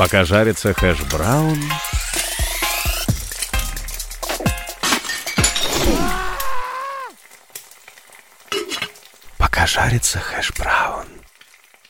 Пока жарится хэш-браун... Пока жарится хэш-браун...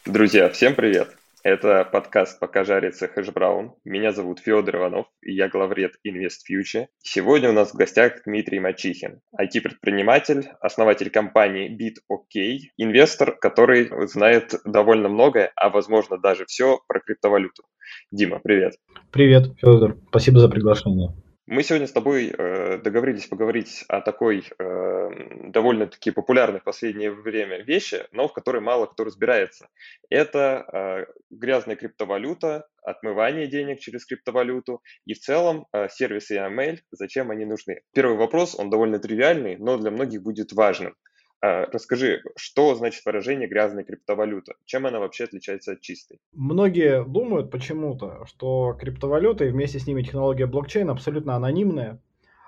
Друзья, всем привет! Это подкаст «Пока жарится хэшбраун». Меня зовут Федор Иванов, и я главред InvestFuture. Сегодня у нас в гостях Дмитрий Мачихин, IT-предприниматель, основатель компании BitOK, инвестор, который знает довольно многое, а возможно даже все про криптовалюту. Дима, привет. Привет, Федор. Спасибо за приглашение. Мы сегодня с тобой э, договорились поговорить о такой э, довольно-таки популярной в последнее время вещи, но в которой мало кто разбирается. Это э, грязная криптовалюта, отмывание денег через криптовалюту и в целом э, сервисы EML, зачем они нужны. Первый вопрос, он довольно тривиальный, но для многих будет важным. А, расскажи, что значит выражение грязная криптовалюта? Чем она вообще отличается от чистой? Многие думают почему-то, что криптовалюта и вместе с ними технология блокчейн абсолютно анонимная,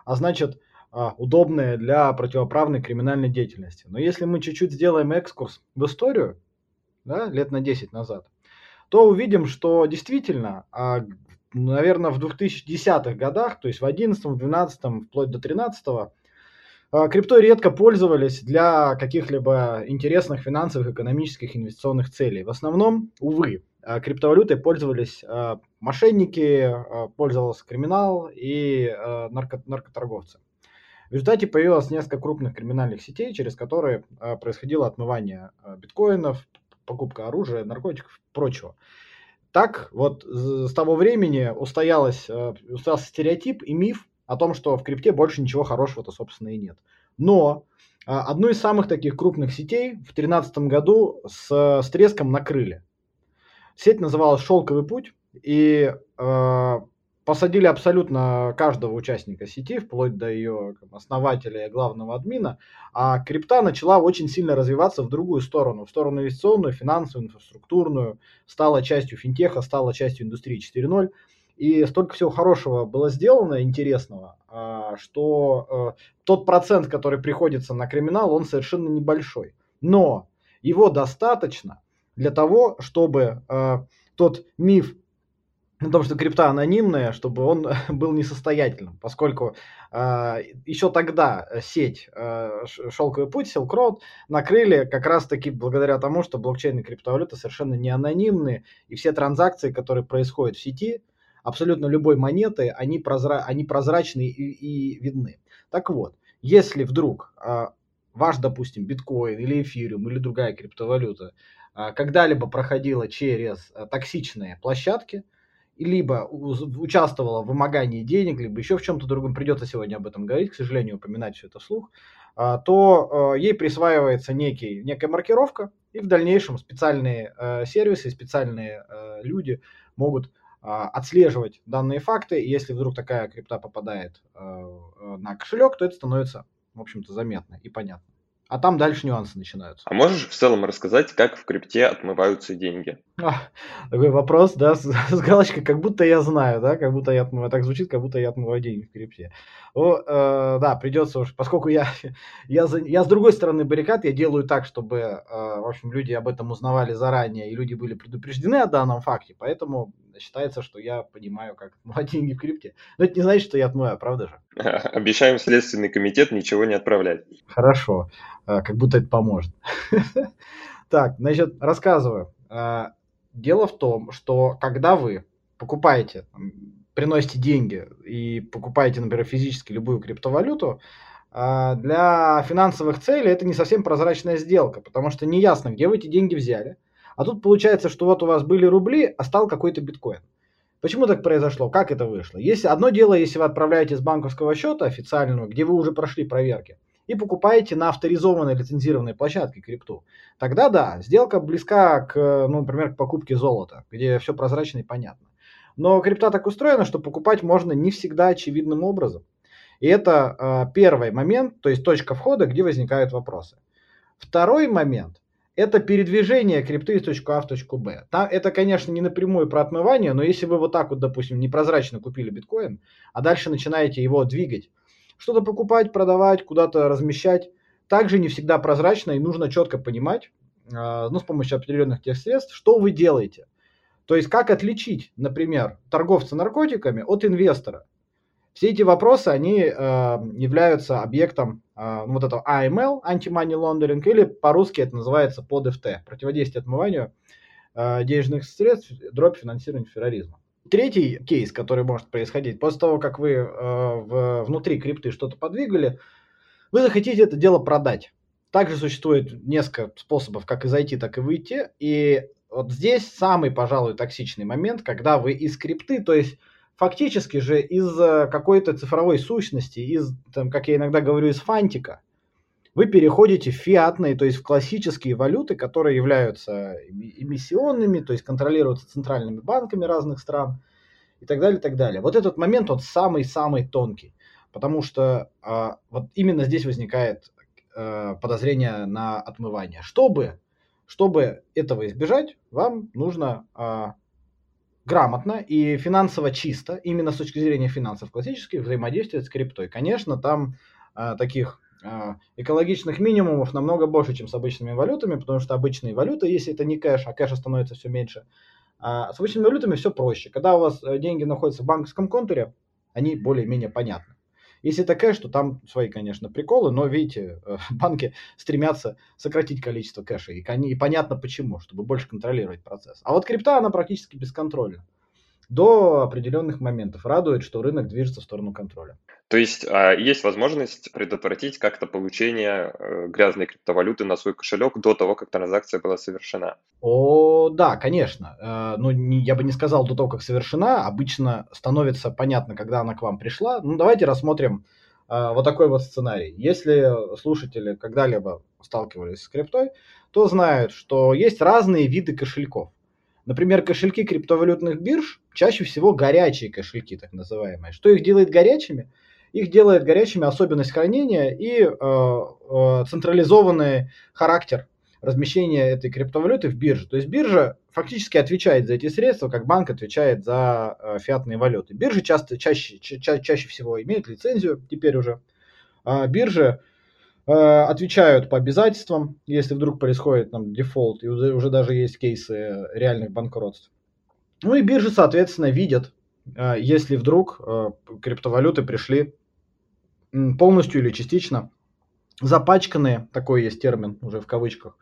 а значит а, удобная для противоправной криминальной деятельности. Но если мы чуть-чуть сделаем экскурс в историю, да, лет на 10 назад, то увидим, что действительно, а, наверное, в 2010-х годах, то есть в 11 12 вплоть до 13 а, криптой редко пользовались для каких-либо интересных финансовых, экономических, инвестиционных целей. В основном, увы, а, криптовалютой пользовались а, мошенники, пользовался криминал и нарко наркоторговцы. В результате появилось несколько крупных криминальных сетей, через которые происходило отмывание биткоинов, покупка оружия, наркотиков и прочего. Так вот с того времени устоялось, устоялся стереотип и миф о том, что в крипте больше ничего хорошего-то, собственно, и нет. Но а, одну из самых таких крупных сетей в 2013 году с, с треском накрыли. Сеть называлась «Шелковый путь», и э, посадили абсолютно каждого участника сети, вплоть до ее основателя и главного админа, а крипта начала очень сильно развиваться в другую сторону, в сторону инвестиционную, финансовую, инфраструктурную, стала частью финтеха, стала частью индустрии 4.0. И столько всего хорошего было сделано, интересного, а, что э, тот процент, который приходится на криминал, он совершенно небольшой. Но его достаточно для того, чтобы э, тот миф о том, что крипта анонимная, чтобы он был несостоятельным, поскольку э, еще тогда сеть Шелковый путь, Silk Road накрыли как раз-таки благодаря тому, что блокчейн и криптовалюта совершенно не анонимные, и все транзакции, которые происходят в сети, абсолютно любой монеты, они, прозра... они прозрачны и, и видны. Так вот, если вдруг э, ваш, допустим, биткоин или эфириум или другая криптовалюта э, когда-либо проходила через э, токсичные площадки, либо участвовала в вымогании денег, либо еще в чем-то другом, придется сегодня об этом говорить, к сожалению, упоминать все это вслух, то ей присваивается некий, некая маркировка, и в дальнейшем специальные сервисы, специальные люди могут а, отслеживать данные факты, и если вдруг такая крипта попадает э, э, на кошелек, то это становится, в общем-то, заметно и понятно. А там дальше нюансы начинаются. А можешь в целом рассказать, как в крипте отмываются деньги? А, такой вопрос, да, с, с галочкой, как будто я знаю, да, как будто я отмываю, так звучит, как будто я отмываю деньги в крипте. Ну, э, да, придется уж, поскольку я, я, за, я с другой стороны баррикад, я делаю так, чтобы, э, в общем, люди об этом узнавали заранее, и люди были предупреждены о данном факте, поэтому считается, что я понимаю, как отмывать деньги в крипте. Но это не значит, что я отмываю, правда же? Обещаем Следственный комитет ничего не отправлять. Хорошо. А, как будто это поможет. Так, значит, рассказываю. А, дело в том, что когда вы покупаете, приносите деньги и покупаете, например, физически любую криптовалюту, а, для финансовых целей это не совсем прозрачная сделка, потому что не ясно, где вы эти деньги взяли. А тут получается, что вот у вас были рубли, а стал какой-то биткоин. Почему так произошло? Как это вышло? Если одно дело, если вы отправляете с банковского счета официального, где вы уже прошли проверки, и покупаете на авторизованной лицензированной площадке крипту, тогда да, сделка близка к, ну, например, к покупке золота, где все прозрачно и понятно. Но крипта так устроена, что покупать можно не всегда очевидным образом. И это э, первый момент, то есть точка входа, где возникают вопросы. Второй момент – это передвижение крипты из точки А в точку Б. Это, конечно, не напрямую про отмывание, но если вы вот так вот, допустим, непрозрачно купили биткоин, а дальше начинаете его двигать что-то покупать, продавать, куда-то размещать. Также не всегда прозрачно и нужно четко понимать, а, ну, с помощью определенных тех средств, что вы делаете. То есть как отличить, например, торговца наркотиками от инвестора? Все эти вопросы, они э, являются объектом э, вот этого AML, anti-money laundering, или по-русски это называется ПОДФТ, противодействие отмыванию э, денежных средств, дробь финансирования терроризма. Третий кейс, который может происходить, после того, как вы э, в, внутри крипты что-то подвигали, вы захотите это дело продать. Также существует несколько способов, как и зайти, так и выйти. И вот здесь самый, пожалуй, токсичный момент, когда вы из крипты, то есть фактически же из э, какой-то цифровой сущности, из, там, как я иногда говорю, из фантика, вы переходите в фиатные, то есть в классические валюты, которые являются эмиссионными, то есть контролируются центральными банками разных стран и так далее, и так далее. Вот этот момент, он самый-самый тонкий, потому что а, вот именно здесь возникает а, подозрение на отмывание. Чтобы, чтобы этого избежать, вам нужно а, грамотно и финансово чисто, именно с точки зрения финансов классических, взаимодействовать с криптой. Конечно, там э, таких э, экологичных минимумов намного больше, чем с обычными валютами, потому что обычные валюты, если это не кэш, а кэша становится все меньше, а с обычными валютами все проще. Когда у вас э, деньги находятся в банковском контуре, они более-менее понятны. Если это кэш, то там свои, конечно, приколы, но видите, э, банки стремятся сократить количество кэша. И, и понятно почему, чтобы больше контролировать процесс. А вот крипта, она практически бесконтрольна до определенных моментов. Радует, что рынок движется в сторону контроля. То есть а, есть возможность предотвратить как-то получение э, грязной криптовалюты на свой кошелек до того, как транзакция была совершена? О, да, конечно. Э, не, я бы не сказал до того, как совершена. Обычно становится понятно, когда она к вам пришла. Ну, давайте рассмотрим э, вот такой вот сценарий. Если слушатели когда-либо сталкивались с криптой, то знают, что есть разные виды кошельков. Например, кошельки криптовалютных бирж чаще всего горячие кошельки, так называемые. Что их делает горячими? Их делает горячими особенность хранения и э, э, централизованный характер размещения этой криптовалюты в бирже. То есть биржа фактически отвечает за эти средства, как банк отвечает за э, фиатные валюты. Биржи часто, чаще, ча, чаще всего имеют лицензию теперь уже. А биржи э, отвечают по обязательствам, если вдруг происходит там дефолт, и уже, уже даже есть кейсы реальных банкротств. Ну и биржи, соответственно, видят, э, если вдруг э, криптовалюты пришли полностью или частично запачканные, такой есть термин уже в кавычках,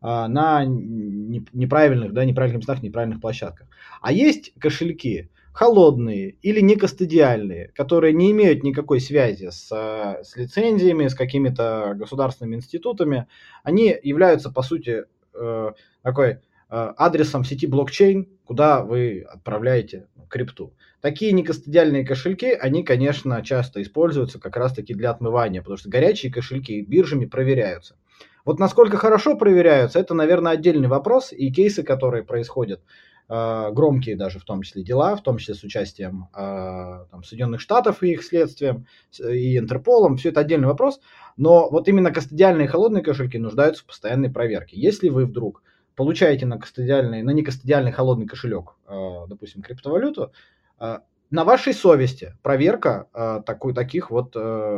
а, на неправильных, да, неправильных местах, неправильных площадках. А есть кошельки холодные или некостадиальные, которые не имеют никакой связи с, с лицензиями, с какими-то государственными институтами. Они являются, по сути, э, такой э, адресом сети блокчейн, куда вы отправляете крипту. Такие некостадиальные кошельки, они, конечно, часто используются как раз-таки для отмывания, потому что горячие кошельки биржами проверяются. Вот насколько хорошо проверяются, это, наверное, отдельный вопрос, и кейсы, которые происходят, э, громкие даже в том числе дела, в том числе с участием э, там, Соединенных Штатов и их следствием, и Интерполом, все это отдельный вопрос, но вот именно кастодиальные холодные кошельки нуждаются в постоянной проверке. Если вы вдруг получаете на, кастодиальный, на некастодиальный холодный кошелек, э, допустим, криптовалюту, Э, на вашей совести проверка э, такой, таких вот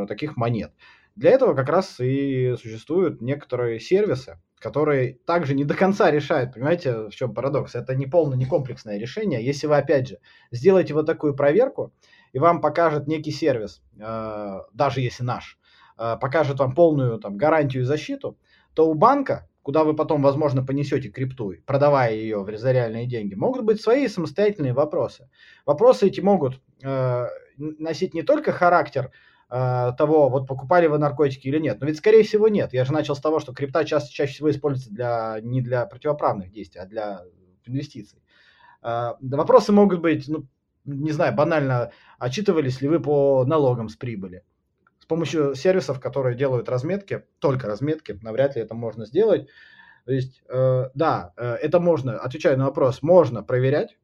таких монет. Для этого как раз и существуют некоторые сервисы, которые также не до конца решают. Понимаете, в чем парадокс? Это не полное, не комплексное решение. Если вы, опять же, сделаете вот такую проверку, и вам покажет некий сервис, даже если наш, покажет вам полную там, гарантию и защиту, то у банка куда вы потом, возможно, понесете крипту, продавая ее за реальные деньги, могут быть свои самостоятельные вопросы. Вопросы эти могут э, носить не только характер э, того, вот покупали вы наркотики или нет, но ведь, скорее всего, нет. Я же начал с того, что крипта чаще, чаще всего используется для, не для противоправных действий, а для инвестиций. Э, вопросы могут быть, ну, не знаю, банально, отчитывались ли вы по налогам с прибыли с помощью сервисов, которые делают разметки, только разметки, навряд ли это можно сделать. То есть, э, да, э, это можно, отвечая на вопрос, можно проверять,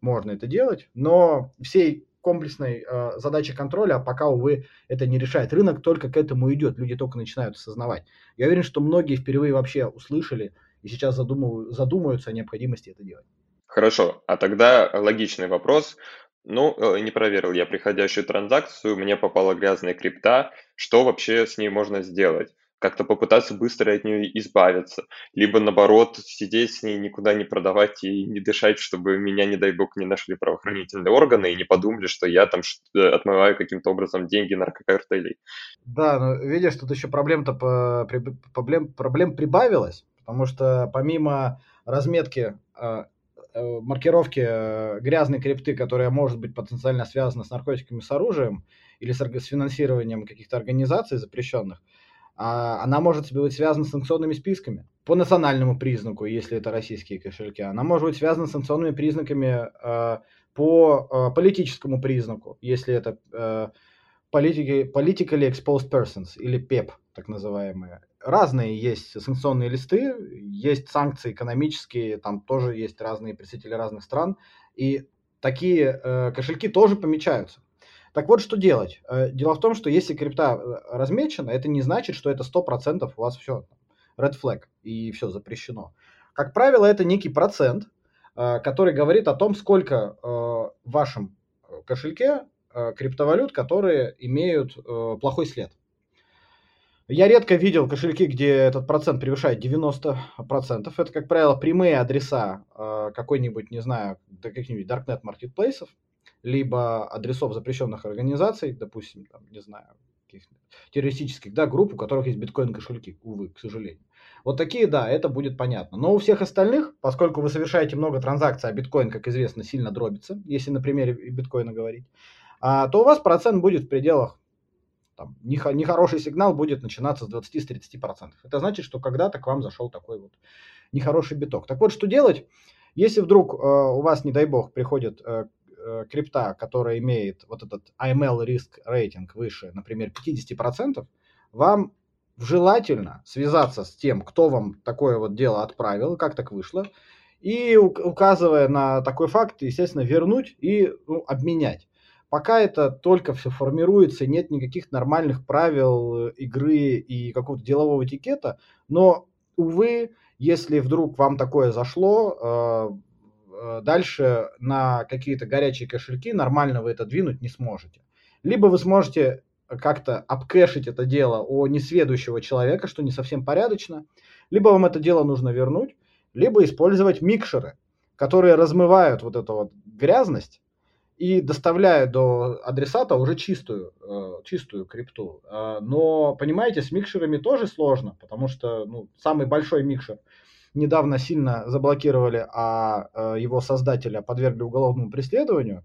можно это делать, но всей комплексной э, задачи контроля пока, увы, это не решает. Рынок только к этому идет, люди только начинают осознавать. Я уверен, что многие впервые вообще услышали и сейчас задумывают, задумаются о необходимости это делать. Хорошо, а тогда логичный вопрос. Ну, э, не проверил я приходящую транзакцию, мне попала грязная крипта. Что вообще с ней можно сделать? как-то попытаться быстро от нее избавиться, либо наоборот сидеть с ней, никуда не продавать и не дышать, чтобы меня, не дай бог, не нашли правоохранительные органы и не подумали, что я там отмываю каким-то образом деньги наркокартелей. Да, но видишь, тут еще проблем-то по, проблем, проблем прибавилось, потому что помимо разметки а, э, маркировки э, грязной крипты, которая может быть потенциально связана с наркотиками, с оружием или с, финансированием каких-то организаций запрещенных, а, она может быть связана с санкционными списками по национальному признаку, если это российские кошельки. Она может быть связана с санкционными признаками э, по э, политическому признаку, если это э, политики, politically exposed persons или ПЕП, так называемые. Разные есть санкционные листы, есть санкции экономические, там тоже есть разные представители разных стран, и такие э, кошельки тоже помечаются. Так вот, что делать? Э, дело в том, что если крипта э, размечена, это не значит, что это 100% у вас все red flag и все запрещено. Как правило, это некий процент, э, который говорит о том, сколько в вашем кошельке криптовалют, которые имеют плохой след. Я редко видел кошельки, где этот процент превышает 90%. Это, как правило, прямые адреса какой-нибудь, не знаю, каких-нибудь darknet маркетплейсов либо адресов запрещенных организаций, допустим, там, не знаю, террористических, да, групп, у которых есть биткоин-кошельки, увы, к сожалению. Вот такие, да, это будет понятно. Но у всех остальных, поскольку вы совершаете много транзакций, а биткоин, как известно, сильно дробится, если на примере биткоина говорить, а, то у вас процент будет в пределах, там, нехороший сигнал будет начинаться с 20-30%. Это значит, что когда-то к вам зашел такой вот нехороший биток. Так вот, что делать, если вдруг э, у вас, не дай бог, приходит э, э, крипта, которая имеет вот этот AML риск рейтинг выше, например, 50%, вам желательно связаться с тем, кто вам такое вот дело отправил, как так вышло, и указывая на такой факт, естественно, вернуть и ну, обменять. Пока это только все формируется, нет никаких нормальных правил игры и какого-то делового этикета, но, увы, если вдруг вам такое зашло, э, Э, дальше на какие-то горячие кошельки нормально вы это двинуть не сможете. Либо вы сможете как-то обкэшить это дело у несведущего человека, что не совсем порядочно, либо вам это дело нужно вернуть, либо использовать микшеры, которые размывают вот эту вот грязность и доставляют до адресата уже чистую, э, чистую крипту. Э, но, понимаете, с микшерами тоже сложно, потому что ну, самый большой микшер – недавно сильно заблокировали, а э, его создателя подвергли уголовному преследованию,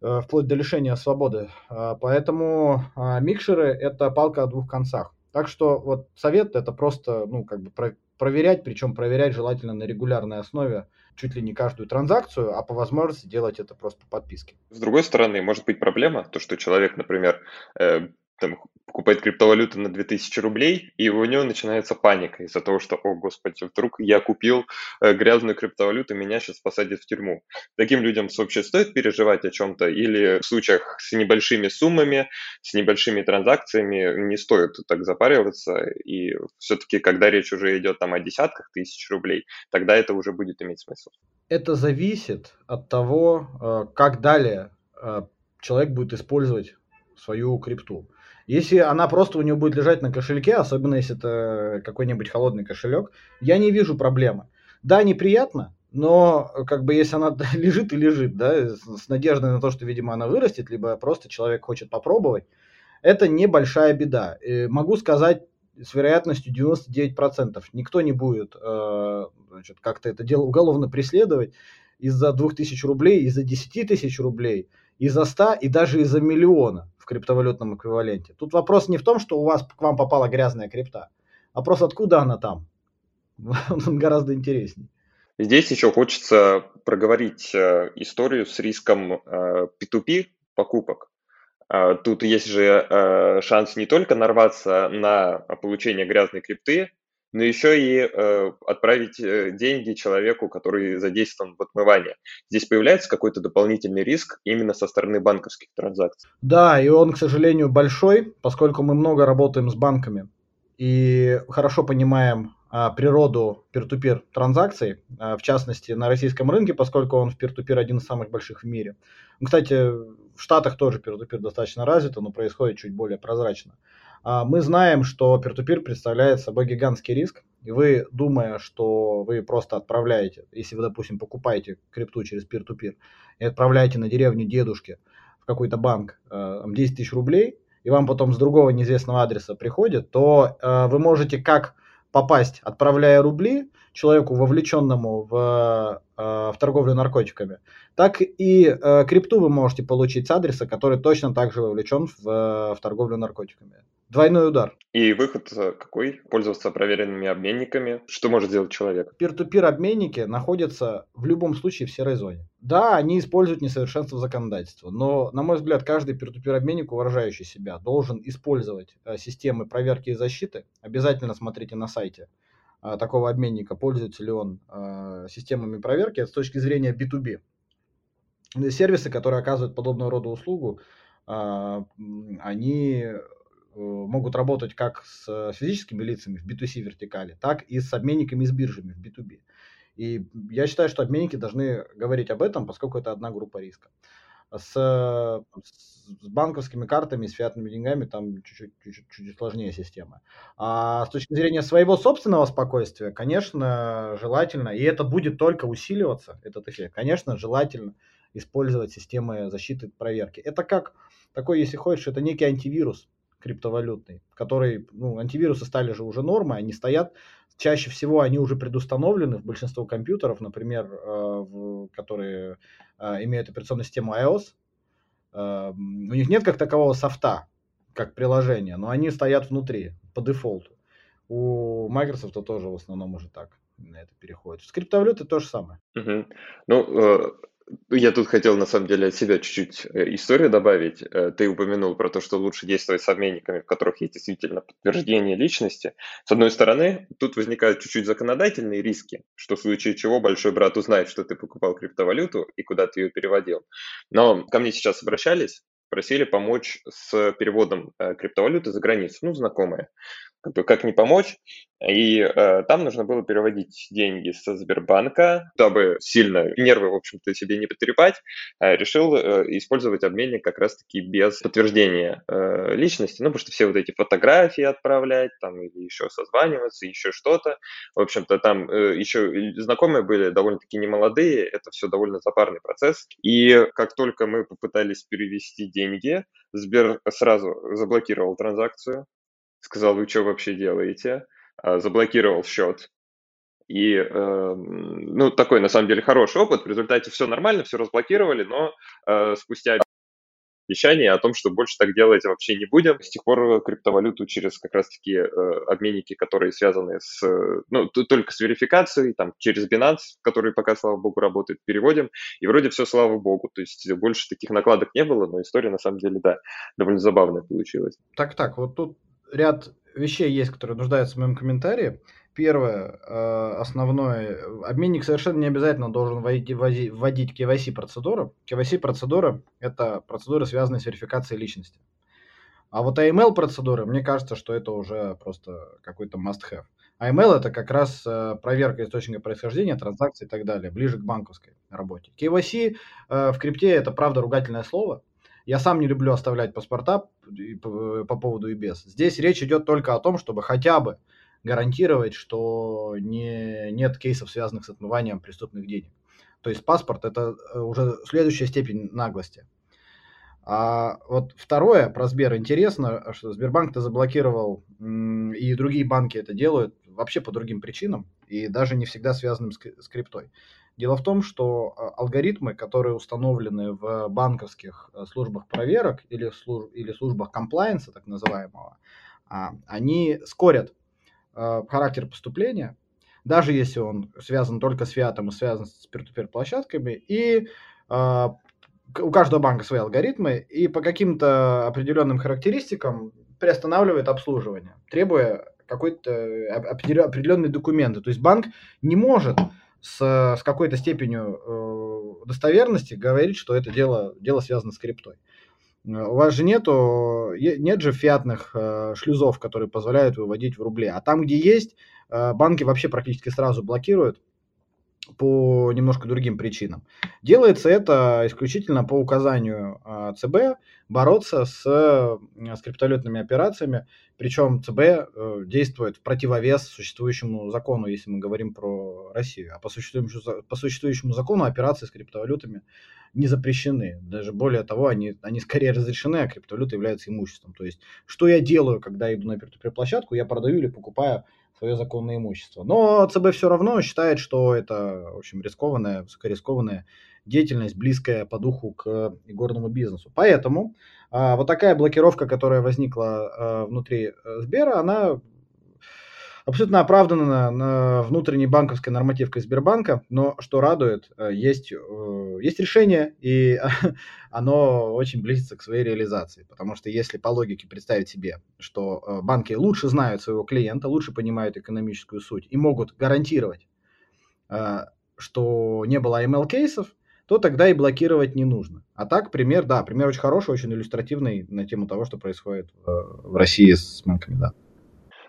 э, вплоть до лишения свободы. Э, поэтому микшеры – это палка о двух концах. Так что вот совет – это просто, ну, как бы проверять, причем проверять желательно на регулярной основе чуть ли не каждую транзакцию, а по возможности делать это просто по подписке. С другой стороны, может быть проблема, то, что человек, например, там, покупает криптовалюту на 2000 рублей, и у него начинается паника из-за того, что, о, господи, вдруг я купил э, грязную криптовалюту, меня сейчас посадят в тюрьму. Таким людям вообще стоит переживать о чем-то, или в случаях с небольшими суммами, с небольшими транзакциями не стоит так запариваться, и все-таки, когда речь уже идет там о десятках тысяч рублей, тогда это уже будет иметь смысл. Это зависит от того, э, как далее э, человек будет использовать свою крипту. Если она просто у него будет лежать на кошельке, особенно если это какой-нибудь холодный кошелек, я не вижу проблемы. Да, неприятно, но как бы если она лежит и лежит, да, с надеждой на то, что, видимо, она вырастет, либо просто человек хочет попробовать, это небольшая беда. И могу сказать с вероятностью 99%. Никто не будет э, как-то это дело уголовно преследовать из-за 2000 рублей, из-за 10 тысяч рублей, из-за 100 и даже из-за миллиона в криптовалютном эквиваленте. Тут вопрос не в том, что у вас к вам попала грязная крипта, а просто откуда она там. Он гораздо интереснее. Здесь еще хочется проговорить э, историю с риском P2P э, покупок. А, тут есть же э, шанс не только нарваться на получение грязной крипты, но еще и э, отправить э, деньги человеку, который задействован в отмывании. Здесь появляется какой-то дополнительный риск именно со стороны банковских транзакций. Да, и он, к сожалению, большой, поскольку мы много работаем с банками и хорошо понимаем а, природу peer-to-peer транзакций, а, в частности на российском рынке, поскольку он в peer-to-peer один из самых больших в мире. Ну, кстати, в Штатах тоже peer-to-peer достаточно развито, но происходит чуть более прозрачно. А, мы знаем, что peer-to-peer представляет собой гигантский риск, и вы, думая, что вы просто отправляете, если вы, допустим, покупаете крипту через peer-to-peer и отправляете на деревню дедушки в какой-то банк 10 э, тысяч рублей, и вам потом с другого неизвестного адреса приходит, то э, вы можете как попасть, отправляя рубли человеку, вовлеченному в, в торговлю наркотиками, так и э, крипту вы можете получить с адреса, который точно так же вовлечен в, в торговлю наркотиками. Двойной удар. И выход э, какой? Пользоваться проверенными обменниками. Что может сделать человек? Пир-ту-пир обменники находятся в любом случае в серой зоне. Да, они используют несовершенство законодательства, но, на мой взгляд, каждый пир-ту-пир обменник, уважающий себя, должен использовать э, системы проверки и защиты. Обязательно смотрите на сайте э, такого обменника, пользуется ли он э, системами проверки. Это с точки зрения B2B. Сервисы, которые оказывают подобного рода услугу, э, они Э, могут работать как с физическими лицами в B2C вертикали, так и с обменниками и с биржами в B2B. И я считаю, что обменники должны говорить об этом, поскольку это одна группа риска. С, с банковскими картами, с фиатными деньгами там чуть-чуть, сложнее система. А с точки зрения своего собственного спокойствия, конечно, желательно, и это будет только усиливаться, этот эффект, конечно, желательно использовать системы защиты проверки. Это как такой, если хочешь, это некий антивирус, криптовалютный, который, ну, антивирусы стали же уже нормой, они стоят, чаще всего они уже предустановлены в большинство компьютеров, например, э, в, которые э, имеют операционную систему iOS, э, у них нет как такового софта, как приложения, но они стоят внутри по дефолту. У Microsoft тоже в основном уже так на это переходит. С криптовалютой то же самое. Угу. Ну, я тут хотел, на самом деле, от себя чуть-чуть э, историю добавить. Э, ты упомянул про то, что лучше действовать с обменниками, в которых есть действительно подтверждение личности. С одной стороны, тут возникают чуть-чуть законодательные риски, что в случае чего большой брат узнает, что ты покупал криптовалюту и куда ты ее переводил. Но ко мне сейчас обращались, просили помочь с переводом э, криптовалюты за границу, ну, знакомые как, бы, как не помочь. И э, там нужно было переводить деньги со Сбербанка, дабы сильно нервы, в общем-то, себе не потрепать, э, решил э, использовать обменник как раз-таки без подтверждения э, личности, ну, потому что все вот эти фотографии отправлять, там, или еще созваниваться, еще что-то. В общем-то, там э, еще знакомые были довольно-таки немолодые, это все довольно запарный процесс. И как только мы попытались перевести деньги, Сбер сразу заблокировал транзакцию, сказал, вы что вообще делаете, а, заблокировал счет. И, э, ну, такой, на самом деле, хороший опыт. В результате все нормально, все разблокировали, но э, спустя обещание о том, что больше так делать вообще не будем. С тех пор криптовалюту через как раз-таки э, обменники, которые связаны с, ну, только с верификацией, там, через Binance, который пока, слава богу, работает, переводим, и вроде все, слава богу. То есть больше таких накладок не было, но история, на самом деле, да, довольно забавная получилась. Так-так, вот тут ряд вещей есть, которые нуждаются в моем комментарии. Первое, э, основное, обменник совершенно не обязательно должен вводить, KYC процедуру. KYC процедура – это процедуры, связанные с верификацией личности. А вот AML процедуры, мне кажется, что это уже просто какой-то must-have. AML это как раз э, проверка источника происхождения, транзакций и так далее, ближе к банковской работе. KYC э, в крипте это правда ругательное слово, я сам не люблю оставлять паспорта по, по поводу и без. Здесь речь идет только о том, чтобы хотя бы гарантировать, что не, нет кейсов, связанных с отмыванием преступных денег. То есть паспорт это э, уже следующая степень наглости. А вот второе про Сбер интересно, что Сбербанк-то заблокировал, и другие банки это делают вообще по другим причинам, и даже не всегда связанным с криптой. Дело в том, что а, алгоритмы, которые установлены в банковских э, службах проверок или, служб, или службах комплайенса, так называемого, а, они скорят э, характер поступления, даже если он связан только с фиатом и связан с peer-to-peer площадками, и а, у каждого банка свои алгоритмы, и по каким-то определенным характеристикам приостанавливает обслуживание, требуя какой-то э, определенные документы. То есть банк не может с, с какой-то степенью э, достоверности говорить, что это дело, дело связано с криптой. Э, у вас же нету, нет же фиатных э, шлюзов, которые позволяют выводить в рубли. А там, где есть, э, банки вообще практически сразу блокируют по немножко другим причинам. Делается это исключительно по указанию э, ЦБ бороться с, с криптовалютными операциями, причем ЦБ э, действует в противовес существующему закону, если мы говорим про Россию. А по существующему, по существующему закону операции с криптовалютами не запрещены. Даже более того, они, они скорее разрешены, а криптовалюта является имуществом. То есть, что я делаю, когда иду на peer площадку, я продаю или покупаю свое законное имущество. Но ЦБ все равно считает, что это, в общем, рискованная, высокорискованная деятельность, близкая по духу к игорному бизнесу. Поэтому а, вот такая блокировка, которая возникла а, внутри э, Сбера, она абсолютно оправдана на внутренней банковской нормативкой Сбербанка, но что радует, э, есть, э, есть решение, и оно очень близится к своей реализации. Потому что если по логике представить себе, что э, банки лучше знают своего клиента, лучше понимают экономическую суть и могут гарантировать, что не было ML-кейсов, то тогда и блокировать не нужно. А так, пример, да, пример очень хороший, очень иллюстративный на тему того, что происходит в России с банками, да.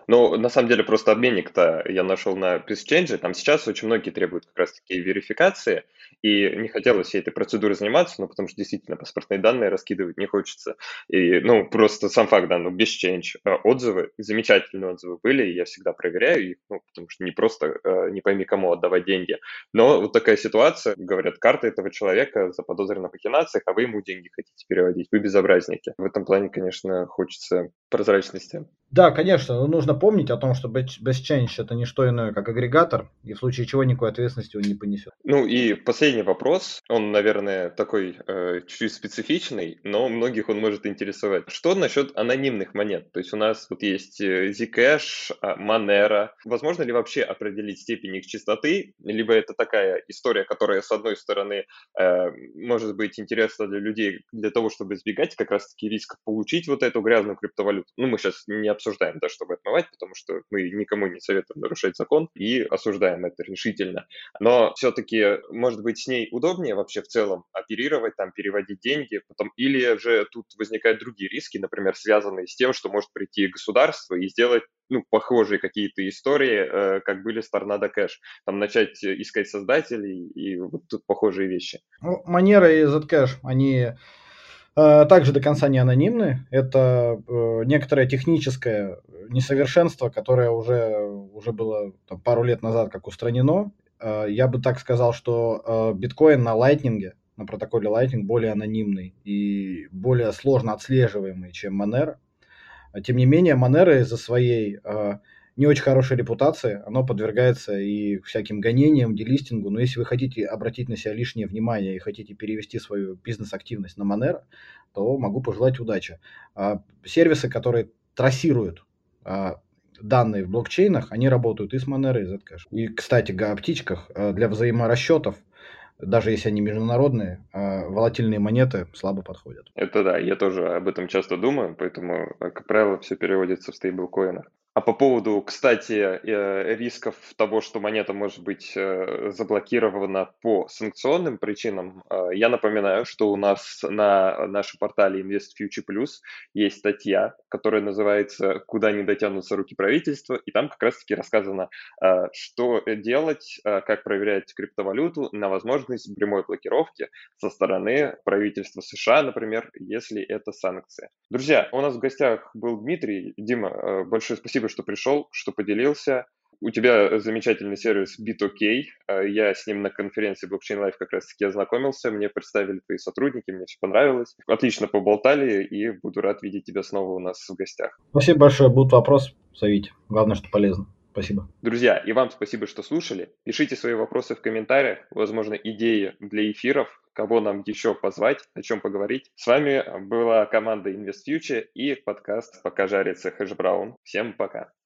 Ну, на самом деле, просто обменник-то я нашел на PeaceChange. Там сейчас очень многие требуют как раз-таки верификации, и не хотелось всей этой процедурой заниматься, ну, потому что действительно паспортные данные раскидывать не хочется. И, ну, просто сам факт, да, ну, без change. А отзывы, замечательные отзывы были, и я всегда проверяю их, ну, потому что не просто э, не пойми кому отдавать деньги. Но вот такая ситуация, говорят, карта этого человека заподозрена в махинациях, а вы ему деньги хотите переводить, вы безобразники. В этом плане, конечно, хочется прозрачности. Да, конечно, нужно помнить о том, что BestChange это не что иное, как агрегатор, и в случае чего никакой ответственности он не понесет. Ну и последний вопрос, он, наверное, такой э, чуть-чуть специфичный, но многих он может интересовать. Что насчет анонимных монет? То есть у нас вот есть э, Zcash, а, Monero. Возможно ли вообще определить степень их чистоты? Либо это такая история, которая, с одной стороны, э, может быть интересна для людей для того, чтобы избегать как раз-таки риска получить вот эту грязную криптовалюту. Ну, мы сейчас не обсуждаем, да, чтобы отмывать, потому что мы никому не советуем нарушать закон и осуждаем это решительно. Но все-таки, может быть, с ней удобнее вообще в целом оперировать, там, переводить деньги, потом, или же тут возникают другие риски, например, связанные с тем, что может прийти государство и сделать ну, похожие какие-то истории, э, как были с Торнадо Кэш. Там начать искать создателей и вот тут похожие вещи. Ну, манера и Zcash, они Э, также до конца не анонимны. Это э, некоторое техническое несовершенство, которое уже, уже было там, пару лет назад как устранено. Э, я бы так сказал, что биткоин на Lightning, на протоколе Lightning более анонимный и более сложно отслеживаемый, чем Monero. Тем не менее, Monero из-за своей не очень хорошей репутации, оно подвергается и всяким гонениям, делистингу, но если вы хотите обратить на себя лишнее внимание и хотите перевести свою бизнес-активность на Monero, то могу пожелать удачи. Сервисы, которые трассируют данные в блокчейнах, они работают и с Monero, и Zcash. И, кстати, о птичках а, для взаиморасчетов даже если они международные, волатильные монеты слабо подходят. Это да, я тоже об этом часто думаю, поэтому, как правило, все переводится в стейблкоинах. А по поводу, кстати, э, рисков того, что монета может быть э, заблокирована по санкционным причинам, э, я напоминаю, что у нас на нашем портале Invest Future Plus есть статья, которая называется «Куда не дотянутся руки правительства», и там как раз-таки рассказано, что делать, как проверять криптовалюту на возможность прямой блокировки со стороны правительства США, например, если это санкции. Друзья, у нас в гостях был Дмитрий. Дима, большое спасибо спасибо, что пришел, что поделился. У тебя замечательный сервис BitOK. Э, я с ним на конференции Blockchain Live как раз-таки ознакомился. Мне представили твои сотрудники, мне все понравилось. Отлично поболтали и буду рад видеть тебя снова у нас в гостях. Спасибо большое. Будут вопросы, зовите. Главное, что полезно. Спасибо. Друзья, и вам спасибо, что слушали. Пишите свои вопросы в комментариях, возможно, идеи для эфиров, кого нам еще позвать, о чем поговорить. С вами была команда Invest Future и подкаст «Пока жарится хэшбраун». Всем пока.